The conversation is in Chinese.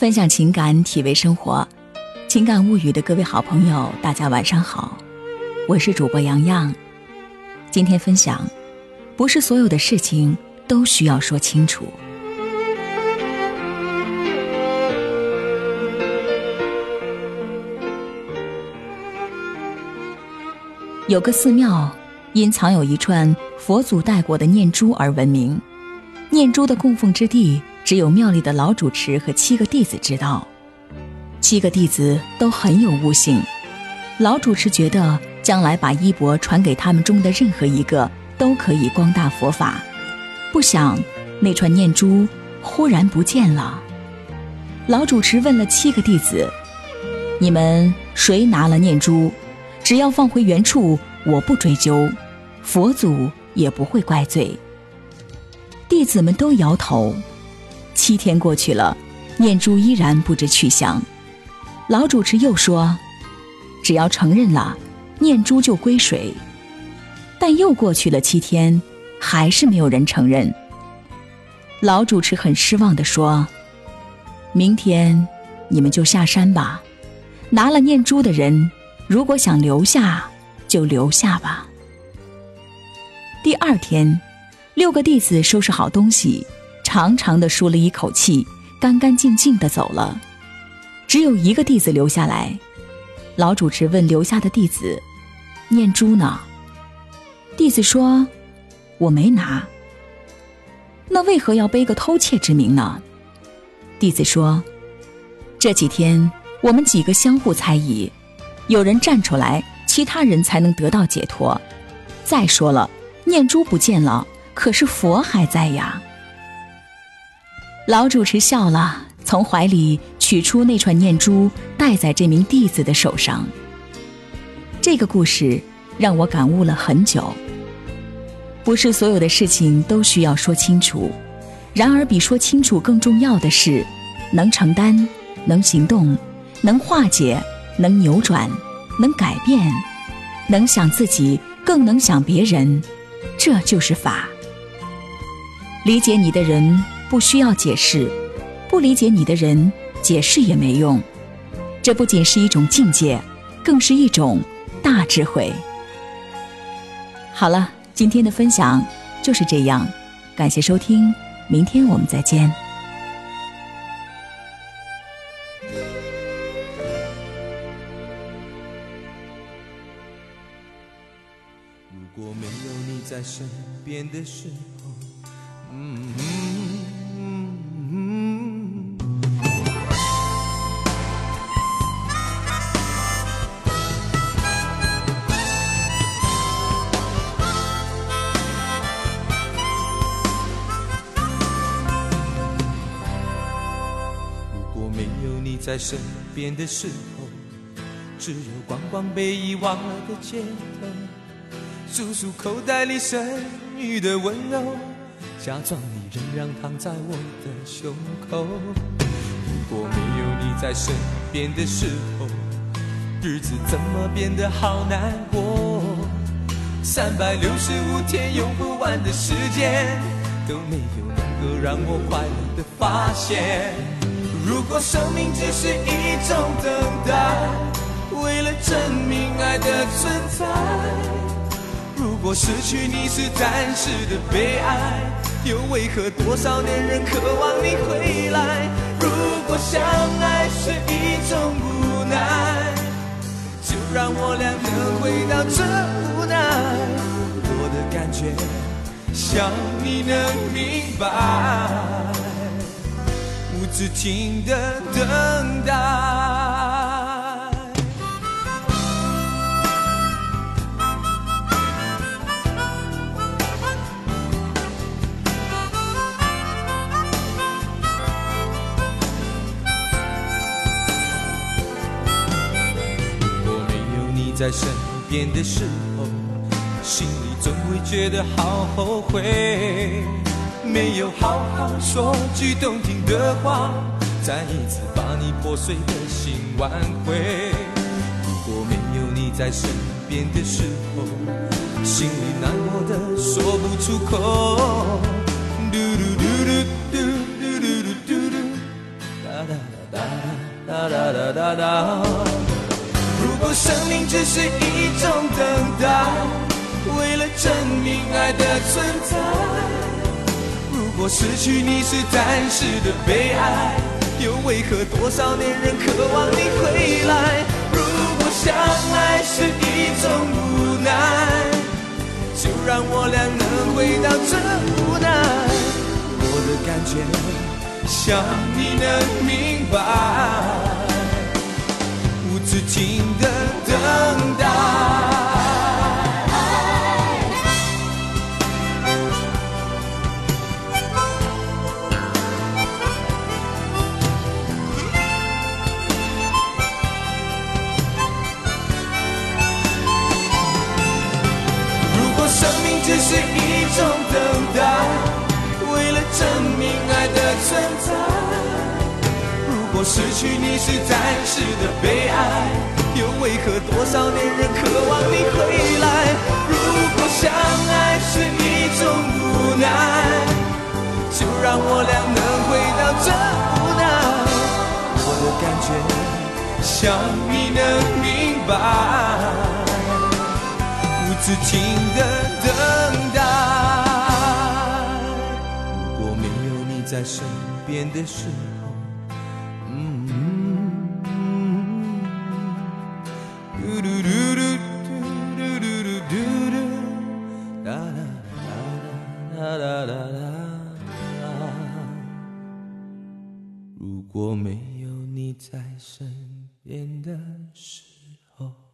分享情感，体味生活，情感物语的各位好朋友，大家晚上好，我是主播洋洋。今天分享，不是所有的事情都需要说清楚。有个寺庙，因藏有一串佛祖带过的念珠而闻名。念珠的供奉之地，只有庙里的老主持和七个弟子知道。七个弟子都很有悟性，老主持觉得将来把衣钵传给他们中的任何一个，都可以光大佛法。不想那串念珠忽然不见了。老主持问了七个弟子：“你们谁拿了念珠？只要放回原处，我不追究，佛祖也不会怪罪。”弟子们都摇头。七天过去了，念珠依然不知去向。老主持又说：“只要承认了，念珠就归谁。”但又过去了七天，还是没有人承认。老主持很失望地说：“明天你们就下山吧。拿了念珠的人，如果想留下，就留下吧。”第二天。六个弟子收拾好东西，长长的舒了一口气，干干净净的走了。只有一个弟子留下来。老主持问留下的弟子：“念珠呢？”弟子说：“我没拿。”那为何要背个偷窃之名呢？弟子说：“这几天我们几个相互猜疑，有人站出来，其他人才能得到解脱。再说了，念珠不见了。”可是佛还在呀！老主持笑了，从怀里取出那串念珠，戴在这名弟子的手上。这个故事让我感悟了很久。不是所有的事情都需要说清楚，然而比说清楚更重要的是，能承担、能行动、能化解、能扭转、能改变、能想自己，更能想别人，这就是法。理解你的人不需要解释，不理解你的人解释也没用。这不仅是一种境界，更是一种大智慧。好了，今天的分享就是这样，感谢收听，明天我们再见。如果没有你在身边的时候。在身边的时候，只有光光被遗忘了的街头，数数口袋里剩余的温柔。假装你仍然躺在我的胸口。如果没有你在身边的时候，日子怎么变得好难过？三百六十五天用不完的时间，都没有能够让我快乐的发现。如果生命只是一种等待，为了证明爱的存在。如果失去你是暂时的悲哀。又为何多少年人渴望你回来？如果相爱是一种无奈，就让我俩能回到这无奈。我的感觉，想你能明白，止境的等待。我没有你在身边的时候，心里总会觉得好后悔，没有好好说句动听的话，再一次把你破碎的心挽回。如果没有你在身边的时候，心里难过的说不出口。嘟嘟嘟嘟嘟嘟嘟嘟嘟，哒哒哒。哒哒哒哒。如果生命只是一种等待，为了证明爱的存在。我失去你是暂时的悲哀，又为何多少年人渴望你回来？如果相爱是一种无奈，就让我俩能回到这无奈。我的感觉，想你能明白。无止境的等只是一种等待，为了证明爱的存在。如果失去你是暂时的悲哀，又为何多少恋人渴望你回来？如果相爱是一种无奈，就让我俩能回到这无奈。我的感觉，想你能明白，无止境的在身边的时候，嗯，嘟嘟嘟嘟嘟嘟嘟嘟嘟嘟，哒啦哒啦哒啦哒啦啦。如果没有你在身边的时候。